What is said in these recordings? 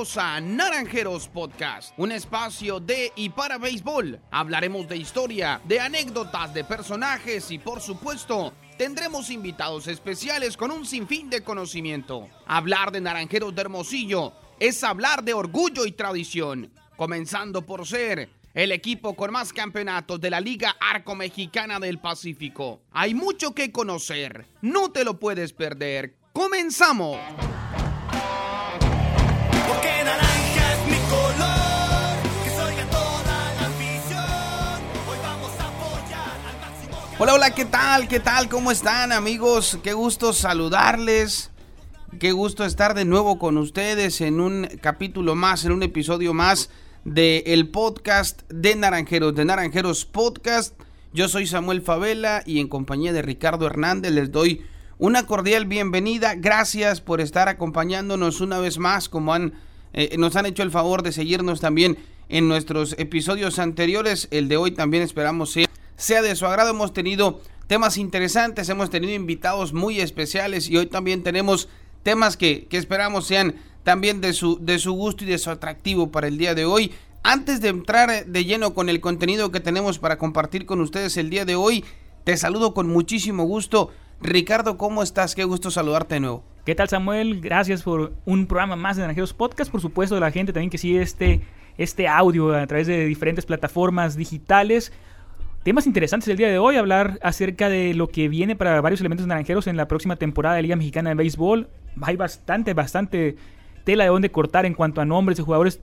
a Naranjeros Podcast, un espacio de y para béisbol. Hablaremos de historia, de anécdotas, de personajes y por supuesto tendremos invitados especiales con un sinfín de conocimiento. Hablar de Naranjeros de Hermosillo es hablar de orgullo y tradición, comenzando por ser el equipo con más campeonatos de la Liga Arco Mexicana del Pacífico. Hay mucho que conocer, no te lo puedes perder. ¡Comenzamos! Hola, hola, ¿qué tal? ¿Qué tal? ¿Cómo están amigos? Qué gusto saludarles. Qué gusto estar de nuevo con ustedes en un capítulo más, en un episodio más del el podcast de Naranjeros, de Naranjeros Podcast. Yo soy Samuel Favela y en compañía de Ricardo Hernández les doy una cordial bienvenida. Gracias por estar acompañándonos una vez más, como han, eh, nos han hecho el favor de seguirnos también en nuestros episodios anteriores. El de hoy también esperamos sea, sea de su agrado. Hemos tenido temas interesantes, hemos tenido invitados muy especiales y hoy también tenemos temas que, que esperamos sean también de su, de su gusto y de su atractivo para el día de hoy. Antes de entrar de lleno con el contenido que tenemos para compartir con ustedes el día de hoy, te saludo con muchísimo gusto. Ricardo, ¿cómo estás? Qué gusto saludarte de nuevo. ¿Qué tal Samuel? Gracias por un programa más de Naranjeros Podcast. Por supuesto, la gente también que sigue este, este audio a través de diferentes plataformas digitales. Temas interesantes el día de hoy, hablar acerca de lo que viene para varios elementos naranjeros en la próxima temporada de Liga Mexicana de Béisbol. Hay bastante, bastante tela de dónde cortar en cuanto a nombres de jugadores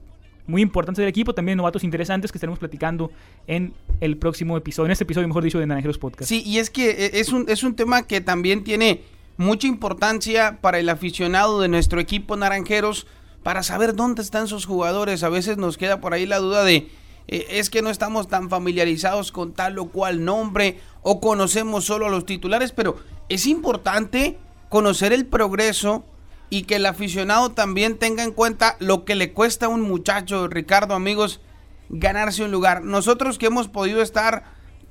muy importantes del equipo, también novatos interesantes que estaremos platicando en el próximo episodio, en este episodio, mejor dicho, de Naranjeros Podcast. Sí, y es que eh, es un, es un tema que también tiene mucha importancia para el aficionado de nuestro equipo Naranjeros, para saber dónde están sus jugadores. A veces nos queda por ahí la duda de, eh, es que no estamos tan familiarizados con tal o cual nombre, o conocemos solo a los titulares, pero es importante conocer el progreso y que el aficionado también tenga en cuenta lo que le cuesta a un muchacho, Ricardo, amigos, ganarse un lugar. Nosotros que hemos podido estar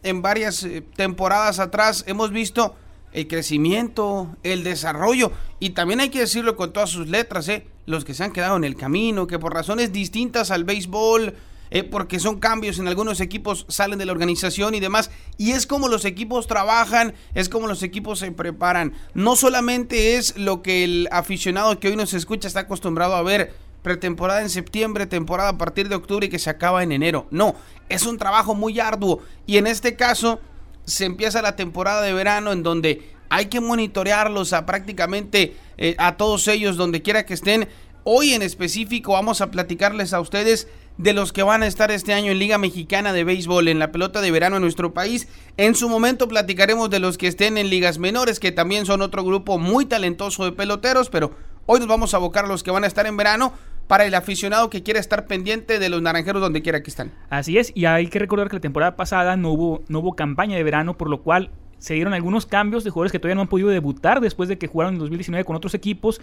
en varias eh, temporadas atrás, hemos visto el crecimiento, el desarrollo, y también hay que decirlo con todas sus letras, ¿eh? los que se han quedado en el camino, que por razones distintas al béisbol, eh, porque son cambios en algunos equipos, salen de la organización y demás. Y es como los equipos trabajan, es como los equipos se preparan. No solamente es lo que el aficionado que hoy nos escucha está acostumbrado a ver, pretemporada en septiembre, temporada a partir de octubre y que se acaba en enero. No, es un trabajo muy arduo. Y en este caso se empieza la temporada de verano en donde hay que monitorearlos a prácticamente eh, a todos ellos donde quiera que estén. Hoy en específico vamos a platicarles a ustedes de los que van a estar este año en Liga Mexicana de Béisbol, en la pelota de verano en nuestro país. En su momento platicaremos de los que estén en ligas menores, que también son otro grupo muy talentoso de peloteros, pero hoy nos vamos a abocar a los que van a estar en verano para el aficionado que quiere estar pendiente de los naranjeros donde quiera que están. Así es, y hay que recordar que la temporada pasada no hubo, no hubo campaña de verano, por lo cual se dieron algunos cambios de jugadores que todavía no han podido debutar después de que jugaron en 2019 con otros equipos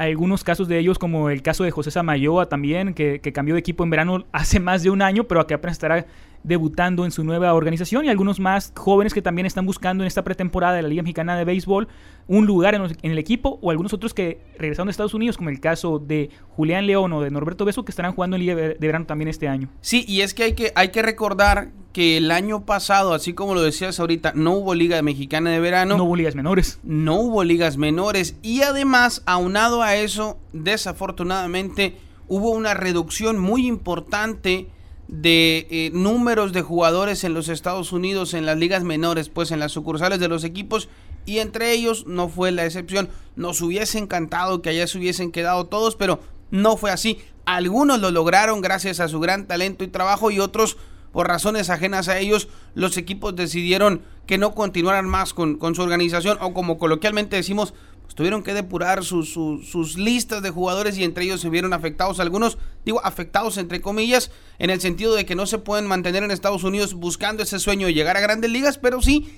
algunos casos de ellos, como el caso de José Samayoa también, que, que, cambió de equipo en verano hace más de un año, pero que apenas estará debutando en su nueva organización, y algunos más jóvenes que también están buscando en esta pretemporada de la Liga Mexicana de Béisbol un lugar en, el equipo, o algunos otros que regresaron de Estados Unidos, como el caso de Julián León o de Norberto Beso, que estarán jugando en Liga de Verano también este año. Sí, y es que hay que, hay que recordar que el año pasado, así como lo decías ahorita, no hubo Liga Mexicana de Verano. No hubo ligas menores. No hubo ligas menores. Y además, aunado a eso, desafortunadamente, hubo una reducción muy importante de eh, números de jugadores en los Estados Unidos en las ligas menores, pues en las sucursales de los equipos. Y entre ellos no fue la excepción. Nos hubiese encantado que allá se hubiesen quedado todos, pero no fue así. Algunos lo lograron gracias a su gran talento y trabajo y otros por razones ajenas a ellos, los equipos decidieron que no continuaran más con, con su organización o como coloquialmente decimos, tuvieron que depurar sus, sus, sus, listas de jugadores y entre ellos se vieron afectados algunos, digo afectados entre comillas, en el sentido de que no se pueden mantener en Estados Unidos buscando ese sueño de llegar a grandes ligas, pero sí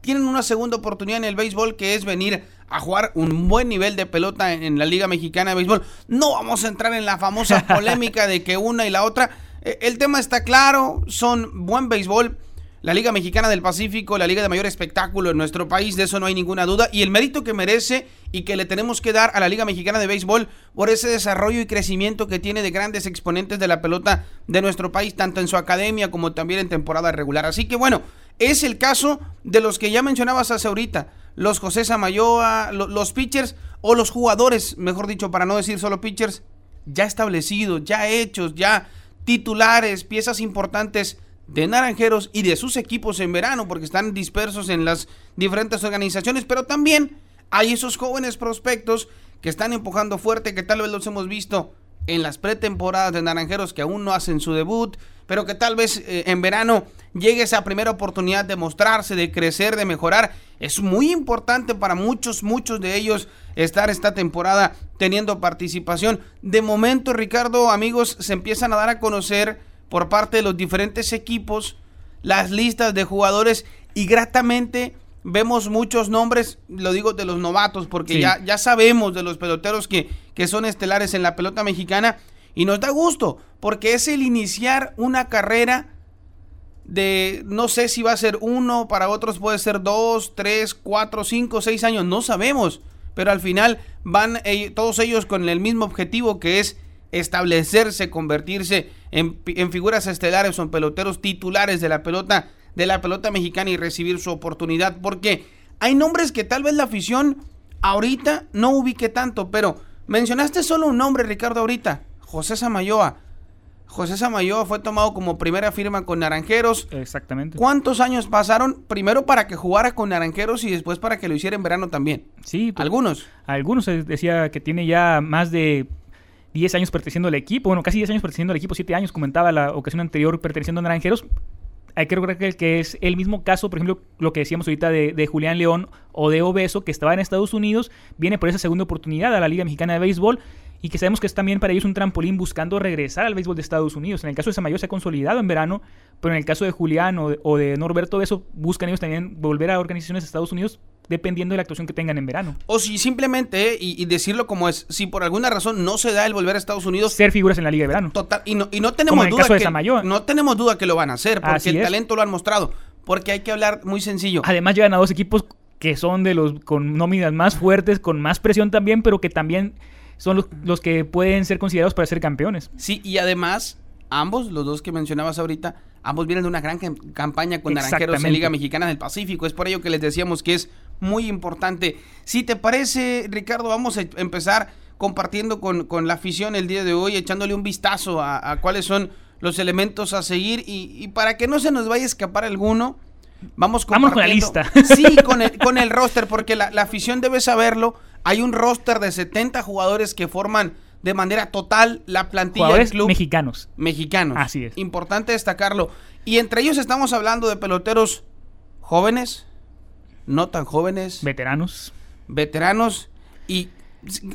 tienen una segunda oportunidad en el béisbol que es venir a jugar un buen nivel de pelota en, en la Liga Mexicana de Béisbol. No vamos a entrar en la famosa polémica de que una y la otra el tema está claro, son buen béisbol. La Liga Mexicana del Pacífico, la liga de mayor espectáculo en nuestro país, de eso no hay ninguna duda, y el mérito que merece y que le tenemos que dar a la Liga Mexicana de Béisbol por ese desarrollo y crecimiento que tiene de grandes exponentes de la pelota de nuestro país, tanto en su academia como también en temporada regular. Así que bueno, es el caso de los que ya mencionabas hace ahorita, los José Samayoa, lo- los pitchers o los jugadores, mejor dicho, para no decir solo pitchers, ya establecidos, ya hechos, ya titulares, piezas importantes de Naranjeros y de sus equipos en verano, porque están dispersos en las diferentes organizaciones, pero también hay esos jóvenes prospectos que están empujando fuerte, que tal vez los hemos visto en las pretemporadas de Naranjeros que aún no hacen su debut, pero que tal vez eh, en verano llegue esa primera oportunidad de mostrarse, de crecer, de mejorar. Es muy importante para muchos, muchos de ellos estar esta temporada teniendo participación. De momento, Ricardo, amigos, se empiezan a dar a conocer por parte de los diferentes equipos las listas de jugadores y gratamente vemos muchos nombres, lo digo de los novatos, porque Sí. ya, ya sabemos de los peloteros que, que son estelares en la pelota mexicana y nos da gusto, porque es el iniciar una carrera de, no sé si va a ser uno, para otros puede ser dos, tres, cuatro, cinco, seis años, no sabemos, pero al final van eh, todos ellos con el mismo objetivo que es establecerse, convertirse en, en figuras estelares o en peloteros titulares de la pelota de la pelota mexicana y recibir su oportunidad porque hay nombres que tal vez la afición ahorita no ubique tanto, pero mencionaste solo un nombre, Ricardo, ahorita, José Samayoa. José Samayoa fue tomado como primera firma con Naranjeros. Exactamente. ¿Cuántos años pasaron primero para que jugara con Naranjeros y después para que lo hiciera en verano también? Sí, pues, Algunos. Algunos eh, decía que tiene ya más de 10 años perteneciendo al equipo, bueno, casi 10 años perteneciendo al equipo, 7 años, comentaba la ocasión anterior perteneciendo a Naranjeros. Hay que recordar que, es el mismo caso, por ejemplo, lo que decíamos ahorita de, de Julián León o de Obeso, que estaba en Estados Unidos, viene por esa segunda oportunidad a la Liga Mexicana de Béisbol y que sabemos que es también para ellos un trampolín buscando regresar al béisbol de Estados Unidos. En el caso de Samayo se ha consolidado en verano, pero en el caso de Julián o de, o de Norberto Obeso, buscan ellos también volver a organizaciones de Estados Unidos dependiendo de la actuación que tengan en verano. O si simplemente, eh, y, y decirlo como es, si por alguna razón no se da el volver a Estados Unidos, Ser figuras en la Liga de Verano. total, y no, y no tenemos Como en el duda caso de que Samayoa. no tenemos duda que lo van a hacer, porque Así el es. talento lo han mostrado. Porque hay que hablar muy sencillo. Además llegan a dos equipos que son de los con nóminas más fuertes, con más presión también, pero que también son los, los que pueden ser considerados para ser campeones. Sí, y además, ambos, los dos que mencionabas ahorita, ambos vienen de una gran cam- campaña con Naranjeros en. Liga Mexicana del Pacífico. Es por ello que les decíamos que es muy importante. Si te parece, Ricardo, vamos a empezar compartiendo con, con la afición el día de hoy, echándole un vistazo a, a cuáles son los elementos a seguir y, y para que no se nos vaya a escapar alguno. Vamos, Vamos con la lista. Sí, con el, con el roster, porque la, la afición debe saberlo. Hay un roster de 70 jugadores que forman de manera total la plantilla Jugadores del club mexicanos. mexicanos. Así es. Importante destacarlo. Y entre ellos estamos hablando de peloteros jóvenes, no tan jóvenes, Veteranos. veteranos y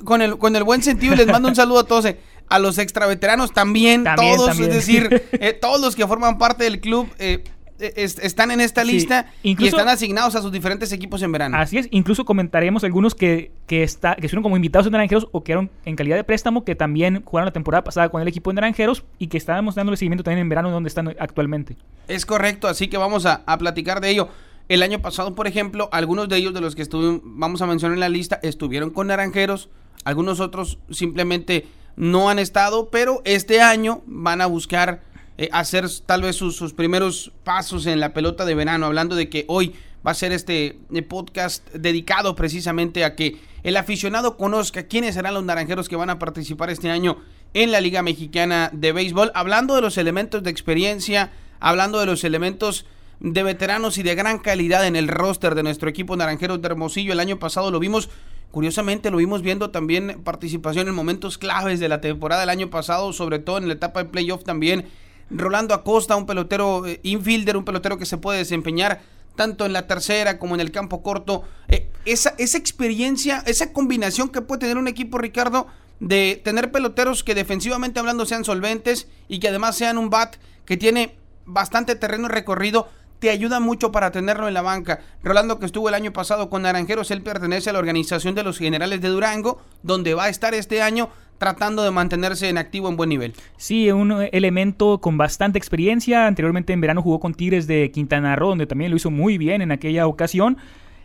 con el, con el buen sentido les mando un saludo a todos. eh, A los extra veteranos también, También, todos, también. es decir, eh, todos los que forman parte del club eh, eh, es- están en esta Sí, lista y están asignados a sus diferentes equipos en verano. Así es, incluso comentaremos algunos que, que, está, que estuvieron como invitados en Naranjeros o quedaron en calidad de préstamo, que también jugaron la temporada pasada con el equipo de Naranjeros y que estábamos dándole seguimiento también en verano donde están actualmente. Es correcto, así que vamos a, a platicar de ello. El año pasado, por ejemplo, algunos de ellos de los que estuvimos, vamos a mencionar en la lista, estuvieron con Naranjeros, algunos otros simplemente no han estado, pero este año van a buscar eh, hacer tal vez sus, sus primeros pasos en la pelota de verano, hablando de que hoy va a ser este eh, podcast dedicado precisamente a que el aficionado conozca quiénes serán los naranjeros que van a participar este año en la Liga Mexicana de Béisbol, hablando de los elementos de experiencia, hablando de los elementos de veteranos y de gran calidad en el roster de nuestro equipo Naranjeros de Hermosillo. El año pasado lo vimos, curiosamente lo vimos viendo también participación en momentos claves de la temporada del año pasado, sobre todo en la etapa de playoff también. Rolando Acosta, un pelotero eh, infielder, un pelotero que se puede desempeñar tanto en la tercera como en el campo corto. Eh, esa, esa experiencia, esa combinación que puede tener un equipo, Ricardo, de tener peloteros que defensivamente hablando sean solventes y que además sean un bat que tiene bastante terreno recorrido, te ayuda mucho para tenerlo en la banca. Rolando que estuvo el año pasado con Naranjeros, él pertenece a la organización de los Generales de Durango, donde va a estar este año. tratando de mantenerse en activo en buen nivel. Sí, un elemento con bastante experiencia. Anteriormente en verano jugó con Tigres de Quintana Roo, donde también lo hizo muy bien en aquella ocasión.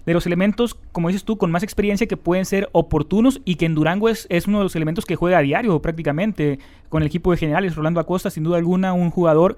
De los elementos, como dices tú, con más experiencia que pueden ser oportunos y que en Durango es, es uno de los elementos que juega a diario prácticamente con el equipo de generales. Rolando Acosta, sin duda alguna, un jugador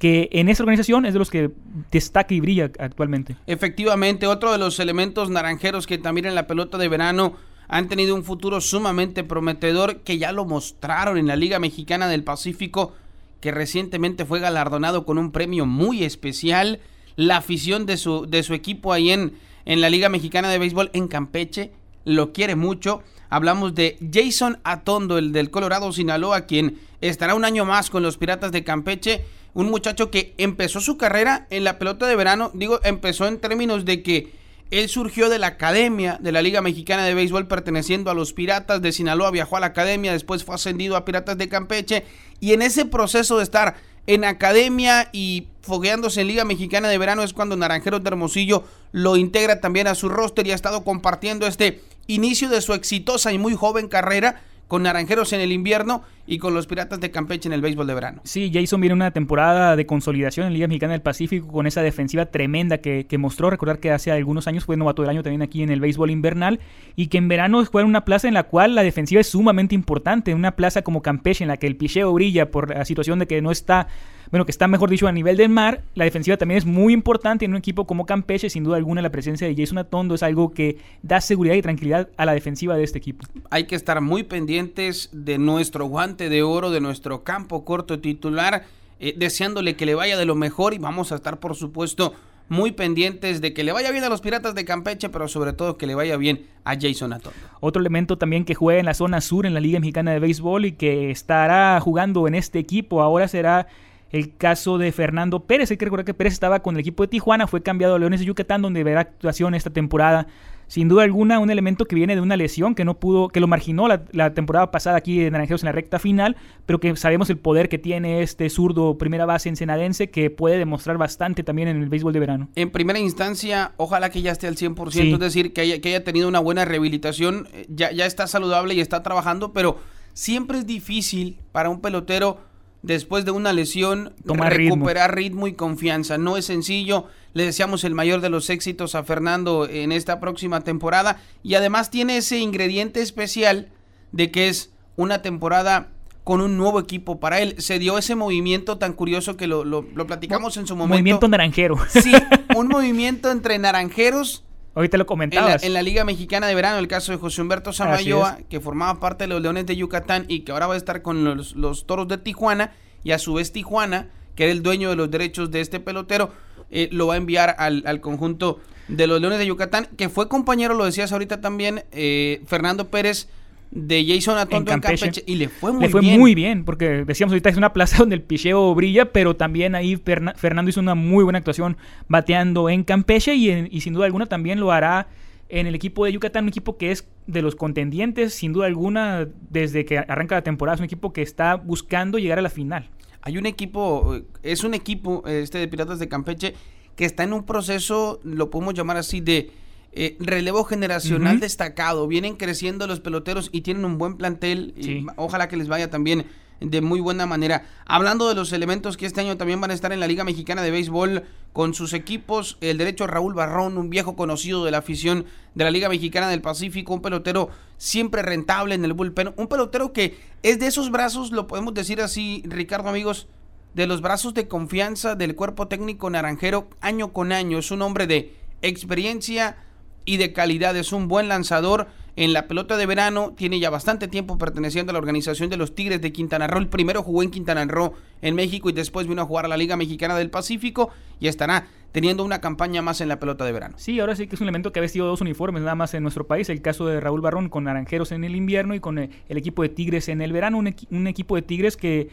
que en esa organización es de los que destaca y brilla actualmente. Efectivamente, otro de los elementos naranjeros que también en la pelota de verano han tenido un futuro sumamente prometedor que ya lo mostraron en la Liga Mexicana del Pacífico, que recientemente fue galardonado con un premio muy especial. La afición de su, de su equipo ahí en, en la Liga Mexicana de Béisbol en Campeche lo quiere mucho. Hablamos de Jason Atondo, el del Colorado Sinaloa, quien estará un año más con los Piratas de Campeche. Un muchacho que empezó su carrera en la pelota de verano. Digo, empezó en términos de que él surgió de la academia de la Liga Mexicana de Béisbol perteneciendo a los Piratas de Sinaloa, viajó a la academia, después fue ascendido a Piratas de Campeche y en ese proceso de estar en academia y fogueándose en Liga Mexicana de Verano es cuando Naranjeros de Hermosillo lo integra también a su roster y ha estado compartiendo este inicio de su exitosa y muy joven carrera con Naranjeros en el invierno y con los Piratas de Campeche en el béisbol de verano. Sí, Jason viene una temporada de consolidación en Liga Mexicana del Pacífico con esa defensiva tremenda que, mostró. Recordar que hace algunos años fue novato del año también aquí en el béisbol invernal y que en verano juega en una plaza en la cual la defensiva es sumamente importante. Una plaza como Campeche en la que el picheo brilla por la situación de que no está bueno, que está mejor dicho a nivel del mar. La defensiva también es muy importante en un equipo como Campeche. Sin duda alguna, la presencia de Jason Atondo es algo que da seguridad y tranquilidad a la defensiva de este equipo. Hay que estar muy pendientes de nuestro guante de oro, de nuestro campo corto titular, eh, deseándole que le vaya de lo mejor y vamos a estar, por supuesto, muy pendientes de que le vaya bien a los Piratas de Campeche, pero sobre todo que le vaya bien a Jason Atondo. Otro elemento también que juega en la zona sur en la Liga Mexicana de Béisbol y que estará jugando en este equipo ahora será el caso de Fernando Pérez. Hay que recordar que Pérez estaba con el equipo de Tijuana, fue cambiado a Leones de Yucatán, donde verá actuación esta temporada. Sin duda alguna, un elemento que viene de una lesión que no pudo, que lo marginó la, la temporada pasada aquí de Naranjeros en la recta final, pero que sabemos el poder que tiene este zurdo primera base ensenadense que puede demostrar bastante también en el béisbol de verano. En primera instancia, ojalá que ya esté al 100%, sí. es decir, que haya, que haya tenido una buena rehabilitación, ya, ya está saludable y está trabajando, pero siempre es difícil para un pelotero después de una lesión Tomar recuperar ritmo. ritmo. y confianza. No es sencillo. Le deseamos el mayor de los éxitos a Fernando en esta próxima temporada y además tiene ese ingrediente especial de que es una temporada con un nuevo equipo para él. Se dio ese movimiento tan curioso que lo, lo, lo platicamos en su momento. Movimiento naranjero. Sí, un movimiento entre naranjeros Ahorita lo comentabas. En la, en la, Liga Mexicana de Verano, el caso de José Humberto Samayoa, que formaba parte de los Leones de Yucatán y que ahora va a estar con los, los, Toros de Tijuana, y a su vez Tijuana, que era el dueño de los derechos de este pelotero, eh, lo va a enviar al, al, conjunto de los Leones de Yucatán, que fue compañero, lo decías ahorita también, eh, Fernando Pérez de Jason Atondo en Campeche. en Campeche, y le fue muy le fue bien. muy bien, porque decíamos ahorita es una plaza donde el picheo brilla, pero también ahí Fernando hizo una muy buena actuación bateando en Campeche y, en, y sin duda alguna también lo hará en el equipo de Yucatán, un equipo que es de los contendientes, sin duda alguna, desde que arranca la temporada, es un equipo que está buscando llegar a la final. Hay un equipo, es un equipo, este de Piratas de Campeche, que está en un proceso, lo podemos llamar así, de eh, relevo generacional uh -huh. destacado. Vienen creciendo los peloteros y tienen un buen plantel. Sí. Y ojalá que les vaya también de muy buena manera. Hablando de los elementos que este año también van a estar en la Liga Mexicana de Béisbol con sus equipos, el derecho Raúl Barrón, un viejo conocido de la afición de la Liga Mexicana del Pacífico, un pelotero siempre rentable en el bullpen, un pelotero que es de esos brazos, lo podemos decir así, Ricardo amigos, de los brazos de confianza del cuerpo técnico naranjero año con año. Es un hombre de experiencia y de calidad, es un buen lanzador en la pelota de verano, tiene ya bastante tiempo perteneciendo a la organización de los Tigres de Quintana Roo. El primero jugó en Quintana Roo en México y después vino a jugar a la Liga Mexicana del Pacífico y estará teniendo una campaña más en la pelota de verano. Sí, ahora sí que es un elemento que ha vestido dos uniformes nada más en nuestro país. El caso de Raúl Barrón con Naranjeros en el invierno y con el equipo de Tigres en el verano. Un, un equipo de Tigres que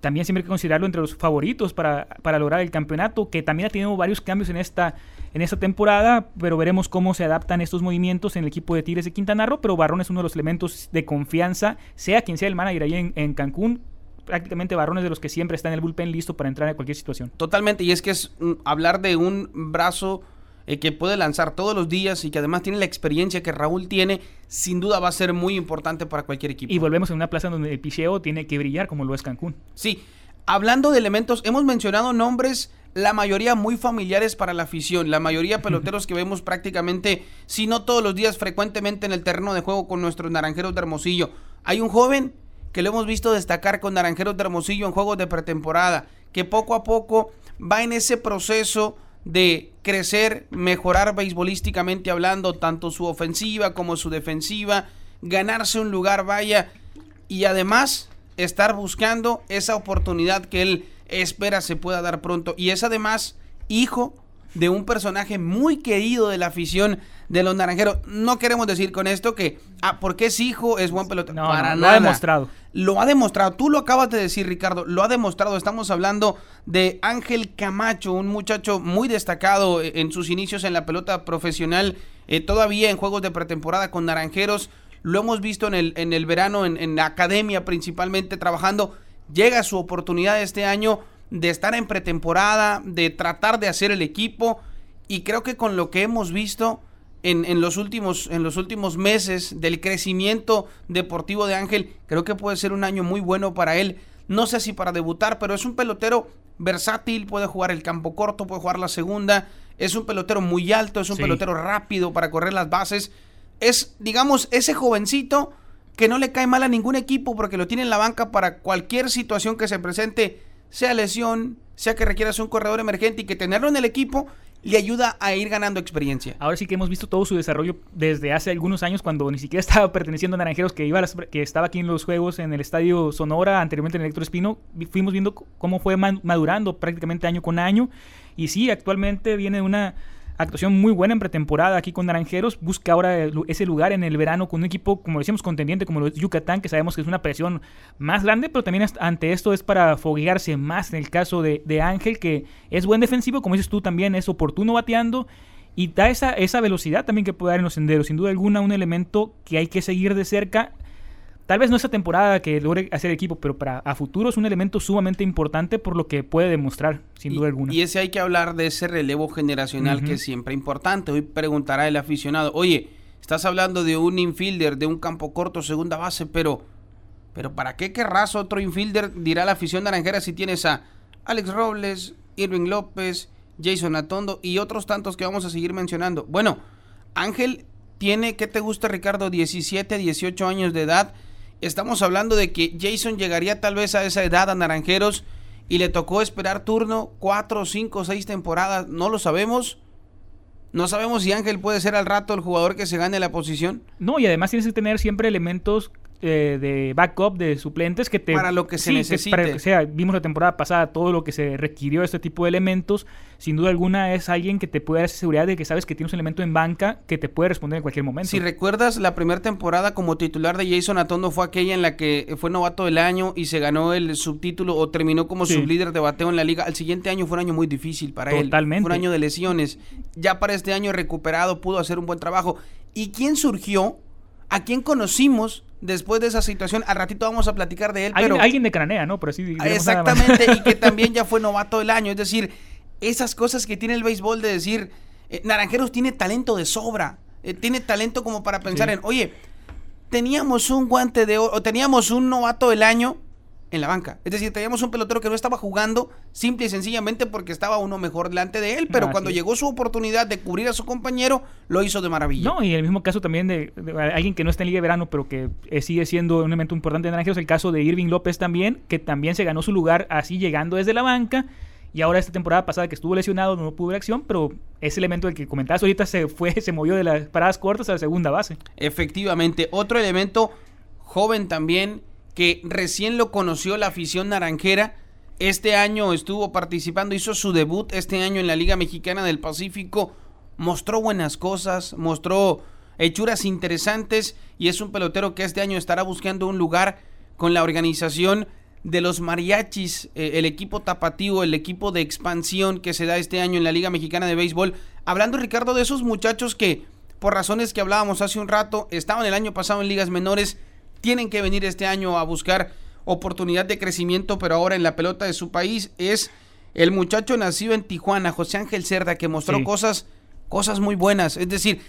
también siempre hay que considerarlo entre los favoritos para, para, lograr el campeonato, que también ha tenido varios cambios en esta, en esta temporada, pero veremos cómo se adaptan estos movimientos en el equipo de Tigres de Quintana Roo, pero Barrón es uno de los elementos de confianza, sea quien sea el manager ahí en, en Cancún, prácticamente Barrón es de los que siempre está en el bullpen listo para entrar en cualquier situación. Totalmente, y es que es mm, hablar de un brazo eh, que puede lanzar todos los días y que además tiene la experiencia que Raúl tiene, sin duda va a ser muy importante para cualquier equipo. Y volvemos a una plaza donde el picheo tiene que brillar como lo es Cancún. Sí, hablando de elementos, hemos mencionado nombres, la mayoría muy familiares para la afición, la mayoría peloteros que vemos prácticamente, si no todos los días, frecuentemente en el terreno de juego con nuestros naranjeros de Hermosillo. Hay un joven que lo hemos visto destacar con naranjeros de Hermosillo en juegos de pretemporada, que poco a poco va en ese proceso de crecer, mejorar beisbolísticamente hablando, tanto su ofensiva como su defensiva, ganarse un lugar, vaya, y además estar buscando esa oportunidad que él espera se pueda dar pronto. Y es además hijo de un personaje muy querido de la afición de los naranjeros. No queremos decir con esto que, ah, porque es hijo, es buen pelotero. No, Para no, lo nada. ha demostrado. Lo ha demostrado. Tú lo acabas de decir, Ricardo. Lo ha demostrado. Estamos hablando de Ángel Camacho, un muchacho muy destacado eh, en sus inicios en la pelota profesional, eh, todavía en juegos de pretemporada con naranjeros. Lo hemos visto en el, en el verano, en, en la academia principalmente, trabajando. Llega su oportunidad este año de estar en pretemporada, de tratar de hacer el equipo. Y creo que con lo que hemos visto en, en los últimos, en los últimos meses del crecimiento deportivo de Ángel, creo que puede ser un año muy bueno para él. No sé si para debutar, pero es un pelotero versátil, puede jugar el campo corto, puede jugar la segunda. Es un pelotero muy alto, es un Sí. pelotero rápido para correr las bases. Es, digamos, ese jovencito que no le cae mal a ningún equipo porque lo tiene en la banca para cualquier situación que se presente, sea lesión, sea que requieras un corredor emergente y que tenerlo en el equipo le ayuda a ir ganando experiencia. Ahora sí que hemos visto todo su desarrollo desde hace algunos años cuando ni siquiera estaba perteneciendo a Naranjeros, que, iba a las- que estaba aquí en los juegos en el Estadio Sonora, anteriormente en el Héctor Espino. Fuimos viendo cómo fue madurando prácticamente año con año. Y sí, actualmente viene una actuación muy buena en pretemporada aquí con Naranjeros. Busca ahora ese lugar en el verano con un equipo, como decíamos, contendiente como lo es Yucatán, que sabemos que es una presión más grande, pero también ante esto es para foguearse más en el caso de, de Ángel, que es buen defensivo, como dices tú también, es oportuno bateando. Y da esa, esa velocidad también que puede dar en los senderos. Sin duda alguna, un elemento que hay que seguir de cerca. Tal vez no esta temporada que logre hacer equipo, pero para a futuro es un elemento sumamente importante por lo que puede demostrar, sin Y- duda alguna. Y ese hay que hablar de ese relevo generacional Ujú. que es siempre importante. Hoy preguntará el aficionado, oye, estás hablando de un infielder, de un campo corto, segunda base, pero, pero ¿para qué querrás otro infielder? Dirá la afición naranjera si tienes a Alex Robles, Irving López, Jason Atondo y otros tantos que vamos a seguir mencionando. Bueno, Ángel tiene, ¿qué te gusta Ricardo? 17, 18 años de edad. Estamos hablando de que Jason llegaría tal vez a esa edad a Naranjeros y le tocó esperar turno 4, 5, 6 temporadas. No lo sabemos. No sabemos si Ángel puede ser al rato el jugador que se gane la posición. No, y además tienes que tener siempre elementos eh, de backup, de suplentes que te... Para lo que se Sí, necesite. para lo que sea, vimos la temporada pasada todo lo que se requirió este tipo de elementos. Sin duda alguna es alguien que te puede dar seguridad de que sabes que tienes un elemento en banca que te puede responder en cualquier momento. Si recuerdas, la primera temporada como titular de Jason Atondo fue aquella en la que fue novato del año y se ganó el subtítulo o terminó como Sí. sublíder de bateo en la liga. Al siguiente año fue un año muy difícil para él. Totalmente. Fue un año de lesiones. Ya para este año recuperado pudo hacer un buen trabajo. ¿Y quién surgió? ¿A quién conocimos después de esa situación? Al ratito vamos a platicar de él, alguien, pero... alguien de Cananea, ¿no? Nada más. Exactamente, y que también ya fue novato del año. Es decir, esas cosas que tiene el béisbol de decir, eh, Naranjeros tiene talento de sobra, eh, tiene talento como para pensar Sí. en, oye, teníamos un guante de oro, o teníamos un novato del año en la banca. Es decir, teníamos un pelotero que no estaba jugando simple y sencillamente porque estaba uno mejor delante de él, pero cuando llegó su oportunidad de cubrir a su compañero, lo hizo de maravilla. No, y el mismo caso también de, de alguien que no está en Liga de Verano, pero que eh, sigue siendo un elemento importante de Naranjeros, el caso de Irving López también, que también se ganó su lugar así llegando desde la banca. Y ahora esta temporada pasada que estuvo lesionado no pudo ver acción, pero ese elemento del que comentabas ahorita se fue, se movió de las paradas cortas a la segunda base. Efectivamente, otro elemento joven también que recién lo conoció la afición naranjera. Este año estuvo participando, hizo su debut este año en la Liga Mexicana del Pacífico. Mostró buenas cosas, mostró hechuras interesantes y es un pelotero que este año estará buscando un lugar con la organización de los mariachis, eh, el equipo tapatío, el equipo de expansión que se da este año en la Liga Mexicana de Béisbol. Hablando, Ricardo, de esos muchachos que, por razones que hablábamos hace un rato, estaban el año pasado en ligas menores, tienen que venir este año a buscar oportunidad de crecimiento, pero ahora en la pelota de su país es el muchacho nacido en Tijuana, José Ángel Cerda, que mostró Sí. cosas cosas muy buenas. Es decir,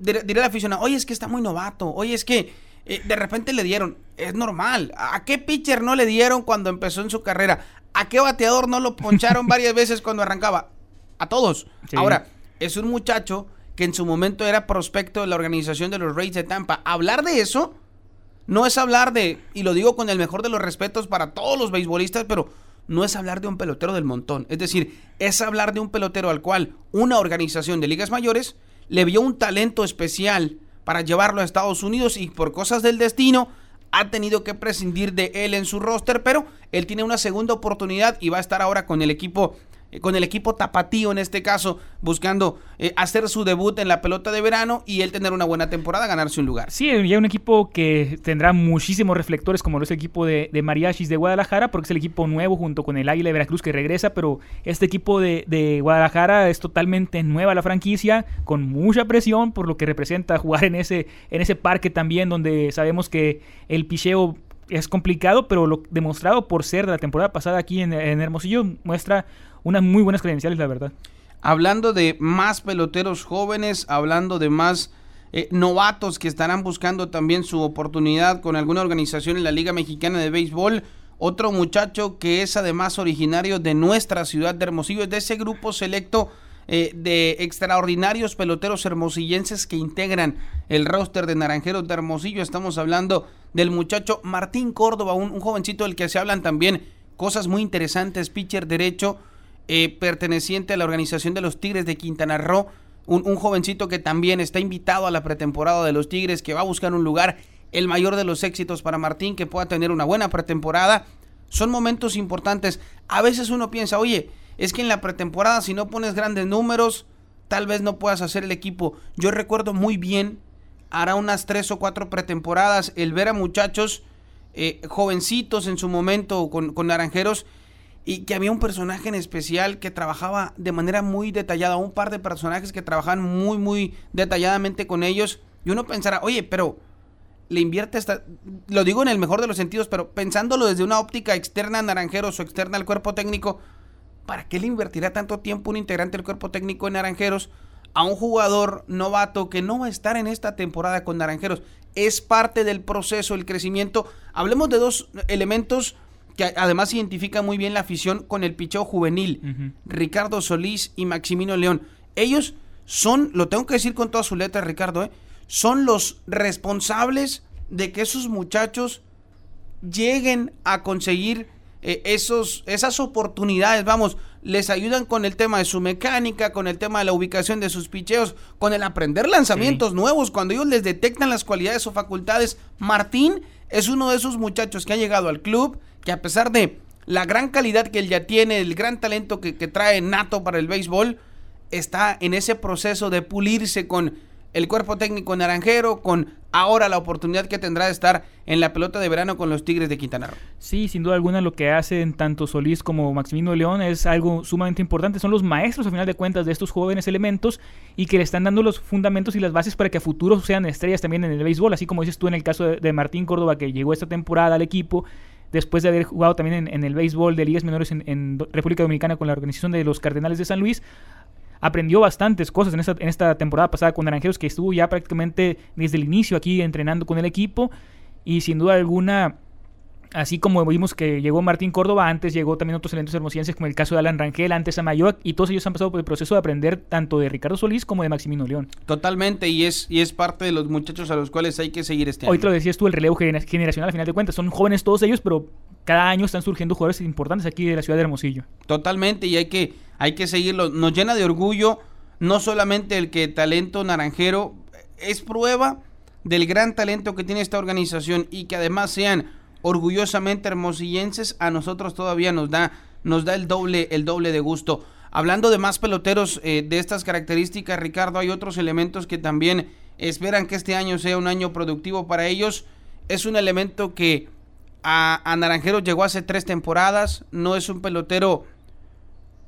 diré diré al aficionado, oye, es que está muy novato, oye, es que eh, de repente le dieron, es normal. ¿A qué pitcher no le dieron cuando empezó en su carrera? ¿A qué bateador no lo poncharon varias veces cuando arrancaba? A todos. Sí. Ahora, es un muchacho que en su momento era prospecto de la organización de los Rays de Tampa. Hablar de eso no es hablar de, y lo digo con el mejor de los respetos para todos los beisbolistas, pero no es hablar de un pelotero del montón. Es decir, es hablar de un pelotero al cual una organización de ligas mayores le vio un talento especial para llevarlo a Estados Unidos y por cosas del destino ha tenido que prescindir de él en su roster, pero él tiene una segunda oportunidad y va a estar ahora con el equipo eh, con el equipo tapatío en este caso, buscando eh, hacer su debut en la pelota de verano y él tener una buena temporada, ganarse un lugar. Sí, ya un equipo que tendrá muchísimos reflectores, como lo es el equipo de, de Mariachis de Guadalajara, porque es el equipo nuevo junto con el Águila de Veracruz que regresa, pero este equipo de, de Guadalajara es totalmente nueva la franquicia, con mucha presión por lo que representa jugar en ese, en ese parque también, donde sabemos que el picheo es complicado, pero lo demostrado por ser de la temporada pasada aquí en, en Hermosillo muestra unas muy buenas credenciales, la verdad. hablando de más peloteros jóvenes, hablando de más eh, novatos que estarán buscando también su oportunidad con alguna organización en la Liga Mexicana de Béisbol. Otro muchacho que es además originario de nuestra ciudad de Hermosillo, es de ese grupo selecto eh, de extraordinarios peloteros hermosillenses que integran el roster de Naranjeros de Hermosillo. Estamos hablando del muchacho Martín Córdoba, un, un jovencito del que se hablan también cosas muy interesantes, pitcher derecho, eh, perteneciente a la organización de los Tigres de Quintana Roo, un, jovencito que también está invitado a la pretemporada de los Tigres, que va a buscar un lugar, el mayor de los éxitos para Martín, que pueda tener una buena pretemporada. Son momentos importantes. A veces uno piensa, oye, es que en la pretemporada si no pones grandes números, tal vez no puedas hacer el equipo. Yo recuerdo muy bien, hará unas tres o cuatro pretemporadas, el ver a muchachos eh, jovencitos en su momento con, con naranjeros y que había un personaje en especial que trabajaba de manera muy detallada, un par de personajes que trabajaban muy, muy detalladamente con ellos. Y uno pensará, oye, pero le invierte esta, lo digo en el mejor de los sentidos, pero pensándolo desde una óptica externa a Naranjeros o externa al cuerpo técnico, ¿para qué le invertirá tanto tiempo un integrante del cuerpo técnico en Naranjeros a un jugador novato que no va a estar en esta temporada con Naranjeros? Es parte del proceso, el crecimiento. Hablemos de dos elementos que además identifican muy bien la afición con el picheo juvenil. Ricardo Solís y Maximino León. Ellos son, lo tengo que decir con todas sus letras, Ricardo, ¿eh? son los responsables de que esos muchachos lleguen a conseguir eh, esos, esas oportunidades, vamos, les ayudan con el tema de su mecánica, con el tema de la ubicación de sus picheos, con el aprender lanzamientos nuevos, cuando ellos les detectan las cualidades o facultades. Martín es uno de esos muchachos que ha llegado al club, que a pesar de la gran calidad que él ya tiene, el gran talento que, que trae nato para el béisbol, está en ese proceso de pulirse con el cuerpo técnico naranjero, con ahora la oportunidad que tendrá de estar en la pelota de verano con los Tigres de Quintana Roo. Sí, sin duda alguna lo que hacen tanto Solís como Maximino León es algo sumamente importante. Son los maestros, a final de cuentas, de estos jóvenes elementos y que le están dando los fundamentos y las bases para que a futuro sean estrellas también en el béisbol. Así como dices tú en el caso de, Martín Córdoba, que llegó esta temporada al equipo después de haber jugado también en, en el béisbol de ligas menores en, en República Dominicana con la organización de los Cardenales de San Luis. Aprendió bastantes cosas en esta, en esta temporada pasada con Naranjeros, que estuvo ya prácticamente desde el inicio aquí entrenando con el equipo. Y sin duda alguna, Así como vimos que llegó Martín Córdoba, antes llegó también otros elementos hermosillenses, como el caso de Alan Rangel, antes a Mayoa, y todos ellos han pasado por el proceso de aprender tanto de Ricardo Solís como de Maximino León. Totalmente, y es, y es parte de los muchachos a los cuales hay que seguir este año. Hoy te lo decías tú, el relevo gener- generacional, al final de cuentas, son jóvenes todos ellos, pero cada año están surgiendo jugadores importantes aquí de la ciudad de Hermosillo. Totalmente, y hay que, hay que seguirlo. Nos llena de orgullo no solamente el que talento naranjero es prueba del gran talento que tiene esta organización y que además sean orgullosamente hermosillenses, a nosotros todavía nos da, nos da el doble, el doble de gusto. Hablando de más peloteros eh, de estas características, Ricardo, hay otros elementos que también esperan que este año sea un año productivo para ellos. Es un elemento que a, a Naranjeros llegó hace tres temporadas, no es un pelotero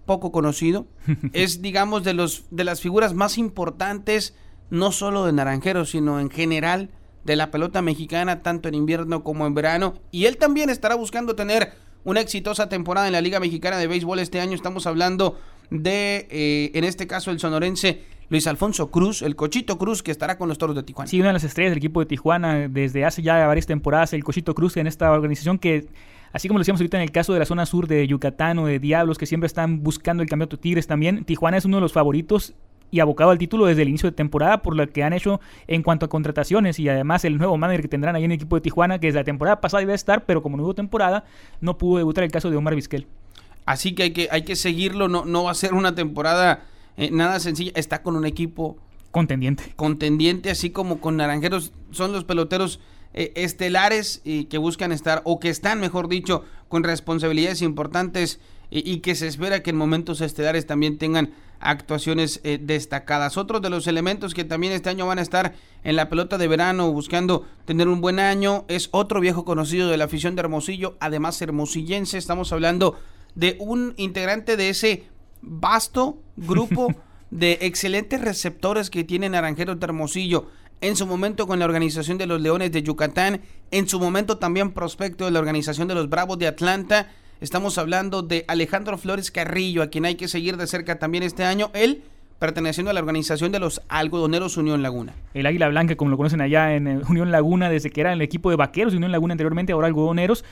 poco conocido, es digamos de los de las figuras más importantes no solo de Naranjeros, sino en general de la pelota mexicana tanto en invierno como en verano y él también estará buscando tener una exitosa temporada en la Liga Mexicana de Béisbol este año. Estamos hablando de, eh, en este caso, el sonorense Luis Alfonso Cruz, el Cochito Cruz, que estará con los Toros de Tijuana. Sí, una de las estrellas del equipo de Tijuana desde hace ya varias temporadas, el Cochito Cruz en esta organización que, así como lo decíamos ahorita en el caso de la zona sur de Yucatán o de Diablos, que siempre están buscando el campeonato Tigres también, Tijuana es uno de los favoritos y abocado al título desde el inicio de temporada por lo que han hecho en cuanto a contrataciones y además el nuevo manager que tendrán ahí en el equipo de Tijuana, que desde la temporada pasada iba a estar, pero como no hubo temporada, no pudo debutar el caso de Omar Vizquel. Así que hay que, hay que seguirlo, no, no va a ser una temporada eh, nada sencilla. Está con un equipo Contendiente. contendiente, así como con Naranjeros, son los peloteros eh, estelares y que buscan estar, o que están, mejor dicho, con responsabilidades importantes y, y que se espera que en momentos estelares también tengan actuaciones eh, destacadas. Otros de los elementos que también este año van a estar en la pelota de verano buscando tener un buen año es otro viejo conocido de la afición de Hermosillo, además hermosillense. Estamos hablando de un integrante de ese vasto grupo de excelentes receptores que tiene Naranjeros de Hermosillo. En su momento con la organización de los Leones de Yucatán, en su momento también prospecto de la organización de los Bravos de Atlanta. Estamos hablando de Alejandro Flores Carrillo, a quien hay que seguir de cerca también este año. Él perteneciendo a la organización de los algodoneros Unión Laguna. El Águila Blanca, como lo conocen allá en eh, Unión Laguna, desde que era el equipo de vaqueros de Unión Laguna anteriormente, ahora algodoneros.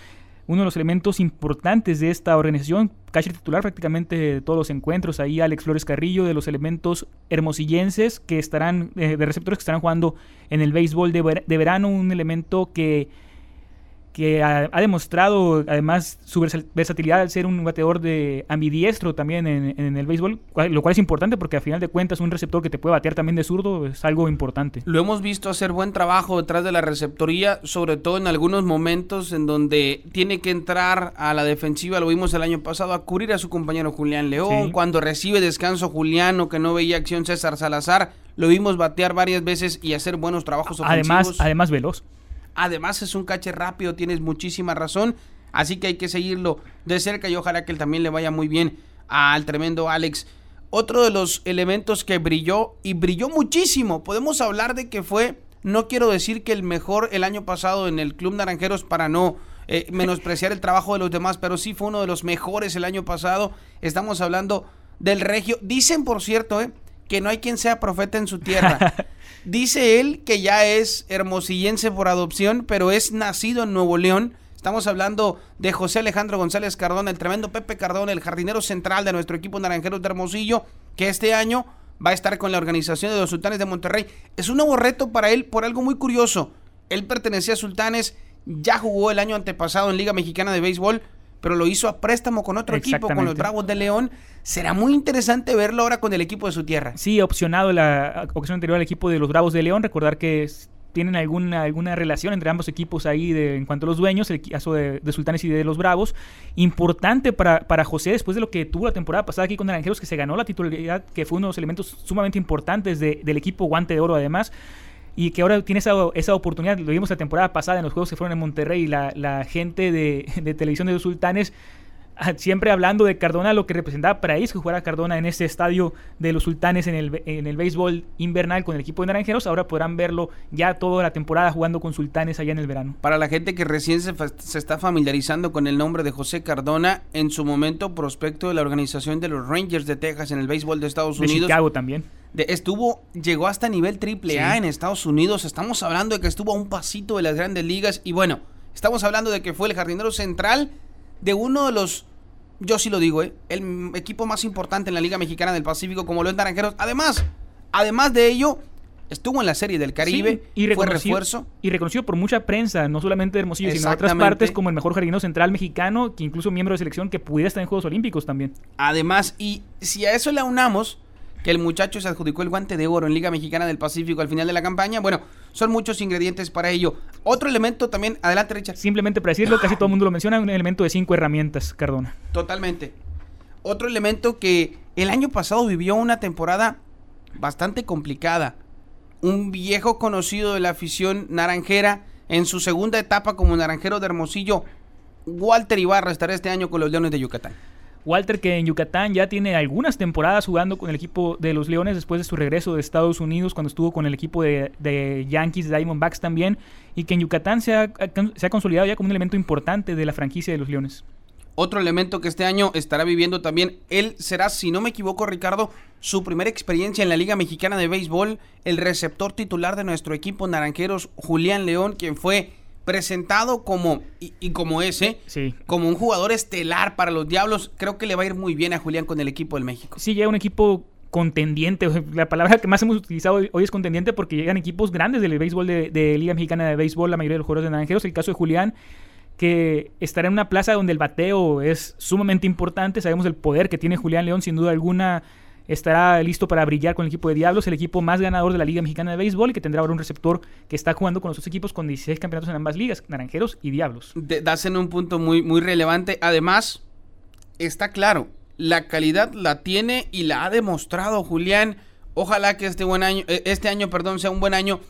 Uno de los elementos importantes de esta organización, catcher titular prácticamente de todos los encuentros. Ahí Alex Flores Carrillo, de los elementos hermosillenses que estarán, eh, de receptores que estarán jugando en el béisbol de, ver- de verano. Un elemento que que ha, ha demostrado además su versa- versatilidad al ser un bateador de ambidiestro también en, en el béisbol, lo cual es importante porque a final de cuentas un receptor que te puede batear también de zurdo es algo importante. Lo hemos visto hacer buen trabajo detrás de la receptoría, sobre todo en algunos momentos en donde tiene que entrar a la defensiva, lo vimos el año pasado, a cubrir a su compañero Julián León, Sí. cuando recibe descanso Julián o que no veía acción César Salazar, lo vimos batear varias veces y hacer buenos trabajos ofensivos. Además, además veloz. Además es un cache rápido, tienes muchísima razón. Así que hay que seguirlo de cerca y ojalá que él también le vaya muy bien al tremendo Alex. Otro de los elementos que brilló y brilló muchísimo. Podemos hablar de que fue, no quiero decir que el mejor el año pasado en el Club Naranjeros para no eh, menospreciar el trabajo de los demás, pero sí fue uno de los mejores el año pasado. Estamos hablando del Regio. Dicen, por cierto, eh, que no hay quien sea profeta en su tierra. Dice él que ya es hermosillense por adopción, pero es nacido en Nuevo León. Estamos hablando de José Alejandro González Cardona, el tremendo Pepe Cardona, el jardinero central de nuestro equipo Naranjeros de Hermosillo, que este año va a estar con la organización de los Sultanes de Monterrey. Es un nuevo reto para él por algo muy curioso. Él pertenecía a Sultanes, ya jugó el año antepasado en Liga Mexicana de Béisbol, pero lo hizo a préstamo con otro equipo, con los. Bravos de León. Será muy interesante verlo ahora con el equipo de su tierra. Sí, opcionado la ocasión anterior al equipo de los Bravos de León. Recordar que tienen alguna, alguna relación entre ambos equipos ahí de, en cuanto a los dueños, el caso de, de Sultanes y de los Bravos. Importante para, para José después de lo que tuvo la temporada pasada aquí con Naranjeros, que se ganó la titularidad, que fue uno de los elementos sumamente importantes de- del equipo Guante de Oro además. Y que ahora tiene esa, esa oportunidad, lo vimos la temporada pasada en los juegos que fueron en Monterrey y la, la gente de, de televisión de los Sultanes ah, siempre hablando de Cardona, lo que representaba para ellos que jugara Cardona en ese estadio de los sultanes en el, en el béisbol invernal con el equipo de Naranjeros. Ahora podrán verlo ya toda la temporada jugando con sultanes allá en el verano. Para la gente que recién se, se está familiarizando con el nombre de José Cardona, en su momento prospecto de la organización de los Rangers de Texas en el béisbol de Estados De Unidos. Chicago también. De- estuvo, llegó hasta nivel triple A Sí. en Estados Unidos. Estamos hablando de que estuvo a un pasito de las grandes ligas. Y bueno, estamos hablando de que fue el jardinero central de uno de los, yo sí lo digo, ¿eh? el equipo más importante en la Liga Mexicana del Pacífico, como lo es Naranjeros. Además, además de ello, estuvo en la Serie del Caribe, Sí, y fue refuerzo. y reconocido por mucha prensa, no solamente de Hermosillo, sino de otras partes, como el mejor jardinero central mexicano, que incluso miembro de selección que pudiera estar en Juegos Olímpicos también. Además, y si a eso le aunamos que el muchacho se adjudicó el guante de oro en Liga Mexicana del Pacífico al final de la campaña, bueno, son muchos ingredientes para ello. Otro elemento también, adelante Richard. Simplemente para decirlo, casi todo el mundo lo menciona, un elemento de cinco herramientas, Cardona. Totalmente. Otro elemento que el año pasado vivió una temporada bastante complicada. Un viejo conocido de la afición naranjera en su segunda etapa como naranjero de Hermosillo, Walter Ibarra estará este año con los Leones de Yucatán. Walter que en Yucatán ya tiene algunas temporadas jugando con el equipo de los Leones después de su regreso de Estados Unidos cuando estuvo con el equipo de, de Yankees, Diamondbacks también, y que en Yucatán se ha, se ha consolidado ya como un elemento importante de la franquicia de los Leones. Otro elemento que este año estará viviendo también, él será, si no me equivoco, Ricardo, su primera experiencia en la Liga Mexicana de Béisbol, el receptor titular de nuestro equipo Naranjeros, Julián León, quien fue presentado como, y, y como ese, Sí. como un jugador estelar para los Diablos. Creo que le va a ir muy bien a Julián con el equipo del México. Sí, llega un equipo contendiente. La palabra que más hemos utilizado hoy, hoy es contendiente porque llegan equipos grandes del béisbol de, de Liga Mexicana de Béisbol, la mayoría de los jugadores de Naranjeros. El caso de Julián, que estará en una plaza donde el bateo es sumamente importante. Sabemos el poder que tiene Julián León, sin duda alguna. Estará listo para brillar con el equipo de Diablos, el equipo más ganador de la Liga Mexicana de Béisbol y que tendrá ahora un receptor que está jugando con los dos equipos con 16 campeonatos en ambas ligas, Naranjeros y Diablos. De- un punto muy, muy relevante. Además, está claro, la calidad la tiene y la ha demostrado Julián. Ojalá que este buen año, eh, este año, perdón, sea un buen año,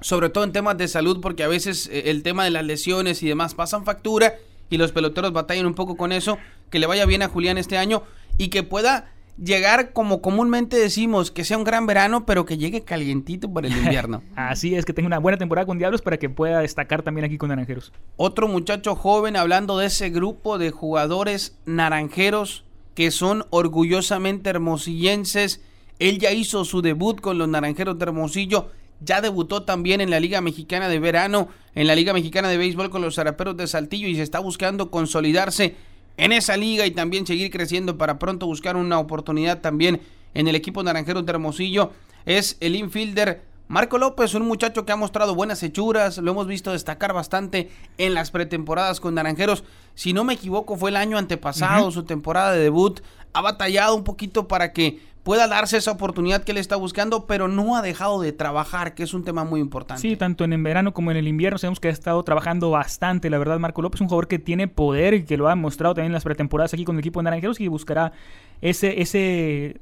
sobre todo en temas de salud, porque a veces eh, el tema de las lesiones y demás pasan factura y los peloteros batallan un poco con eso. Que le vaya bien a Julián este año y que pueda llegar como comúnmente decimos, que sea un gran verano, pero que llegue calientito para el invierno. Así es, que tenga una buena temporada con Diablos para que pueda destacar también aquí con Naranjeros. Otro muchacho joven hablando de ese grupo de jugadores naranjeros que son orgullosamente hermosillenses. Él ya hizo su debut con los Naranjeros de Hermosillo. Ya debutó también en la Liga Mexicana de Verano, en la Liga Mexicana de Béisbol con los Zaraperos de Saltillo y se está buscando consolidarse en esa liga y también seguir creciendo para pronto buscar una oportunidad también en el equipo Naranjeros de Hermosillo. Es el infielder Marco López, un muchacho que ha mostrado buenas hechuras, lo hemos visto destacar bastante en las pretemporadas con Naranjeros. Si no me equivoco, fue el año antepasado, su temporada de debut. Ha batallado un poquito para que pueda darse esa oportunidad que él está buscando, pero no ha dejado de trabajar, que es un tema muy importante. Sí, tanto en el verano como en el invierno sabemos que ha estado trabajando bastante. La verdad, Marco López es un jugador que tiene poder y que lo ha mostrado también en las pretemporadas aquí con el equipo de Naranjeros y buscará ese, ese